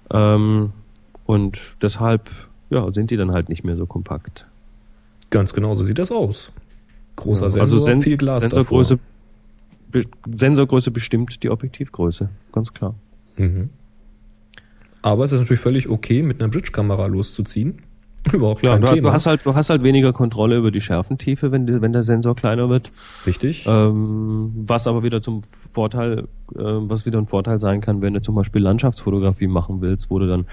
C: Ähm, und deshalb ja, sind die dann halt nicht mehr so kompakt.
B: Ganz genau, so sieht das aus. Großer
C: Ja,
B: Sensor,
C: also Sen
B: viel Glas
C: Sensorgröße, be Sensorgröße bestimmt die Objektivgröße, ganz klar.
B: Mhm. Aber es ist natürlich völlig okay, mit einer Bridge-Kamera loszuziehen. Überhaupt
C: Klar,
B: kein
C: du,
B: Thema.
C: du hast halt, du hast halt weniger Kontrolle über die Schärfentiefe, wenn, wenn der Sensor kleiner wird.
B: Richtig.
C: Ähm, was aber wieder zum Vorteil, äh, was wieder ein Vorteil sein kann, wenn du zum Beispiel Landschaftsfotografie machen willst, wo du dann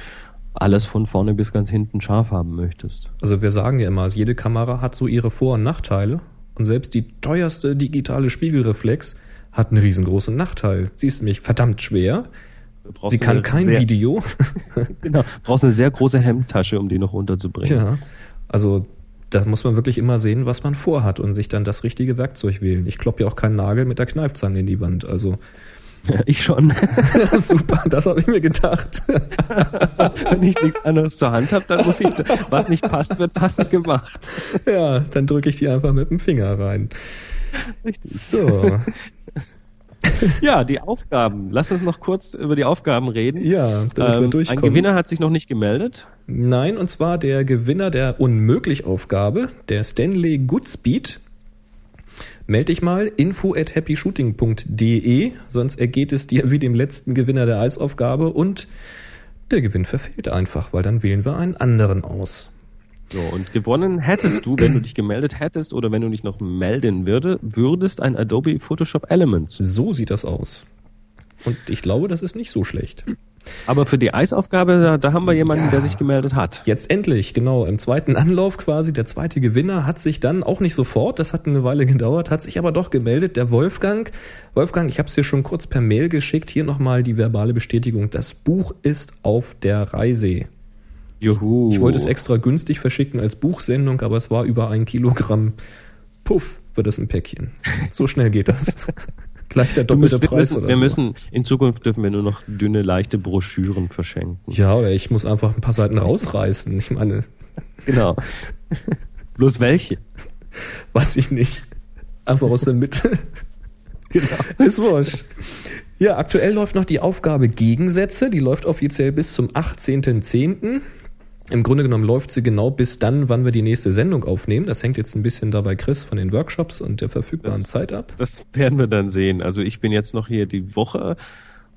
C: alles von vorne bis ganz hinten scharf haben möchtest.
B: Also wir sagen ja immer, also jede Kamera hat so ihre Vor- und Nachteile. Und selbst die teuerste digitale Spiegelreflex hat einen riesengroßen Nachteil. Sie ist nämlich verdammt schwer. Sie kann kein
C: sehr,
B: Video.
C: Genau, brauchst eine sehr große Hemdtasche, um die noch runterzubringen.
B: Ja. Also da muss man wirklich immer sehen, was man vorhat und sich dann das richtige Werkzeug wählen. Ich klopp ja auch keinen Nagel mit der Kneifzange in die Wand. Also
C: Ich schon.
B: super, das habe ich mir gedacht.
C: Wenn ich nichts anderes zur Hand habe, dann muss ich, was nicht passt, wird passend gemacht.
B: ja, dann drücke ich die einfach mit dem Finger rein.
C: Richtig.
B: So,
C: Ja, die Aufgaben. Lass uns noch kurz über die Aufgaben reden.
B: ja, damit wir
C: Ähm, ein
B: durchkommen.
C: Gewinner hat sich noch nicht gemeldet.
B: Nein, und zwar der Gewinner der Unmöglich-Aufgabe, der Stanley Goodspeed. Meld dich mal, info at happyshooting.de, sonst ergeht es dir wie dem letzten Gewinner der Eisaufgabe und der Gewinn verfehlt einfach, weil dann wählen wir einen anderen aus.
C: So, und gewonnen hättest du, wenn du dich gemeldet hättest oder wenn du dich noch melden würde, würdest ein Adobe Photoshop Elements.
B: So sieht das aus. Und ich glaube, das ist nicht so schlecht.
C: Aber für die Eisaufgabe, da, da haben wir jemanden, der sich gemeldet hat.
B: Jetzt endlich, genau, im zweiten Anlauf quasi, der zweite Gewinner hat sich dann auch nicht sofort, das hat eine Weile gedauert, hat sich aber doch gemeldet, der Wolfgang. Wolfgang, ich habe es dir schon kurz per Mail geschickt, hier nochmal die verbale Bestätigung, das Buch ist auf der Reise.
C: Juhu.
B: Ich wollte es extra günstig verschicken als Buchsendung, aber es war über ein Kilogramm. Puff, wird es ein Päckchen. So schnell geht das. Gleich der doppelte
C: wir
B: Preis
C: müssen,
B: oder
C: wir
B: so.
C: müssen, in Zukunft dürfen wir nur noch dünne, leichte Broschüren verschenken.
B: Ja, oder ich muss einfach ein paar Seiten rausreißen. Ich meine,
C: Genau. Bloß welche?
B: weiß ich nicht. Einfach aus der Mitte.
C: Genau.
B: Ist wurscht. Ja, aktuell läuft noch die Aufgabe Gegensätze. Die läuft offiziell bis zum 18.10. Im Grunde genommen läuft sie genau bis dann, wann wir die nächste Sendung aufnehmen. Das hängt jetzt ein bisschen dabei Chris von den Workshops und der verfügbaren
C: Das-
B: Zeit ab.
C: Das werden wir dann sehen. Also ich bin jetzt noch hier die Woche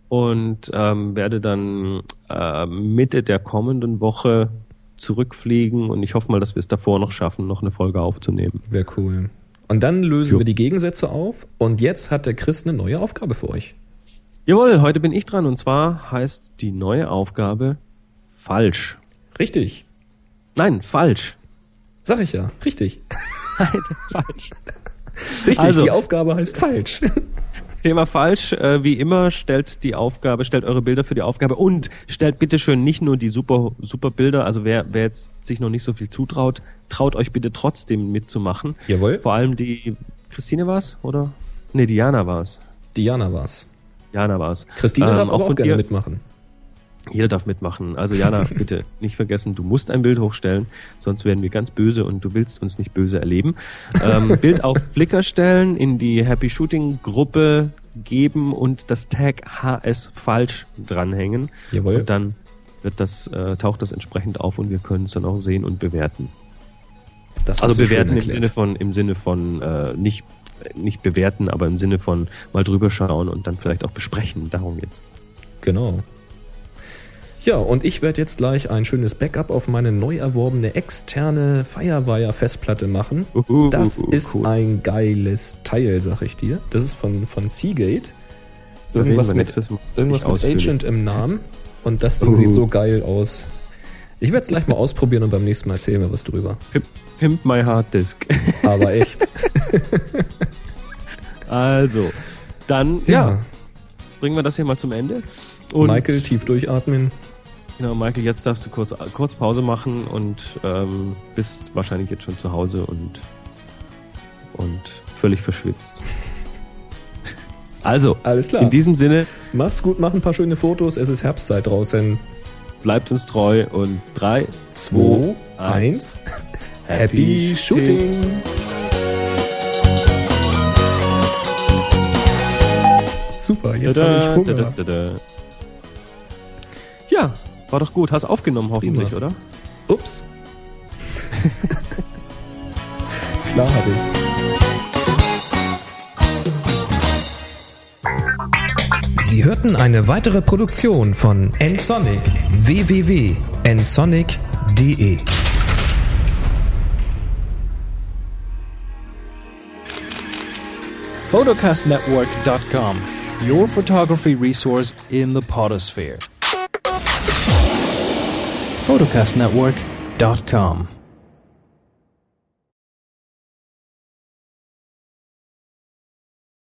C: und ähm, werde dann äh, Mitte der kommenden Woche zurückfliegen und ich hoffe mal, dass wir es davor noch schaffen, noch eine Folge aufzunehmen.
B: Wäre cool. Und dann lösen
C: Jo.
B: wir die Gegensätze auf. Und jetzt hat der Chris eine neue Aufgabe für euch.
C: Jawohl, heute bin ich dran und zwar heißt die neue Aufgabe falsch.
B: Richtig.
C: Nein, falsch.
B: Sag ich ja. Richtig.
C: Nein, falsch.
B: Richtig,
C: Also-
B: die Aufgabe heißt falsch.
C: Thema falsch. Äh, wie immer stellt die Aufgabe, stellt eure Bilder für die Aufgabe und stellt bitte schön nicht nur die super super Bilder. Also wer wer jetzt sich noch nicht so viel zutraut, traut euch bitte trotzdem mitzumachen.
B: Jawohl.
C: Vor allem die Christine war's oder? Nee, Diana war's.
B: Diana war's.
C: Jana war's.
B: Christine
C: Ähm,
B: darf auch
C: von
B: gerne
C: dir-
B: mitmachen.
C: Jeder darf mitmachen. Also Jana, bitte nicht vergessen, du musst ein Bild hochstellen, sonst werden wir ganz böse und du willst uns nicht böse erleben. Ähm, Bild auf Flickr stellen, in die Happy Shooting Gruppe geben und das Tag HS falsch dranhängen.
B: Jawohl.
C: Und dann wird das, äh, taucht das entsprechend auf und wir können es dann auch sehen und bewerten.
B: Das
C: Also bewerten im. Sinne von, im Sinne von äh, nicht, nicht bewerten, aber im Sinne von mal drüber schauen und dann vielleicht auch besprechen. Darum jetzt.
B: Genau. Ja, und ich werde jetzt gleich ein schönes Backup auf meine neu erworbene externe Firewire-Festplatte machen.
C: Uhu,
B: Das ist
C: cool.
B: ein geiles Teil, sag ich dir. Das ist von, von Seagate. Irgendwas mit, irgendwas mit. Agent im Namen. Und das Ding
C: Uhu.
B: sieht so geil aus. Ich werde es gleich mal ausprobieren und beim nächsten Mal erzählen wir was drüber.
C: Pimp, Pimp My Hard Disk.
B: Aber echt.
C: Also, dann ja. bringen wir das hier mal zum Ende. Und
B: Michael, tief durchatmen.
C: Genau, Michael, jetzt darfst du kurz, kurz Pause machen und ähm, bist wahrscheinlich jetzt schon zu Hause und, und völlig verschwitzt. Also,
B: Alles klar.
C: in diesem Sinne,
B: Macht's gut, macht ein paar schöne Fotos. Es ist Herbstzeit draußen.
C: bleibt uns treu und 3,
B: 2, 1. Happy Shooting! Super, jetzt habe ich Hunger.
C: Ja, war doch gut. Hast aufgenommen hoffentlich,
B: Prima.
C: oder?
B: Ups. Klar habe ich. Sie hörten eine weitere Produktion von nsonic www.nsonic.de
F: photocastnetwork.com, your photography resource in the potosphere. photocastnetwork.com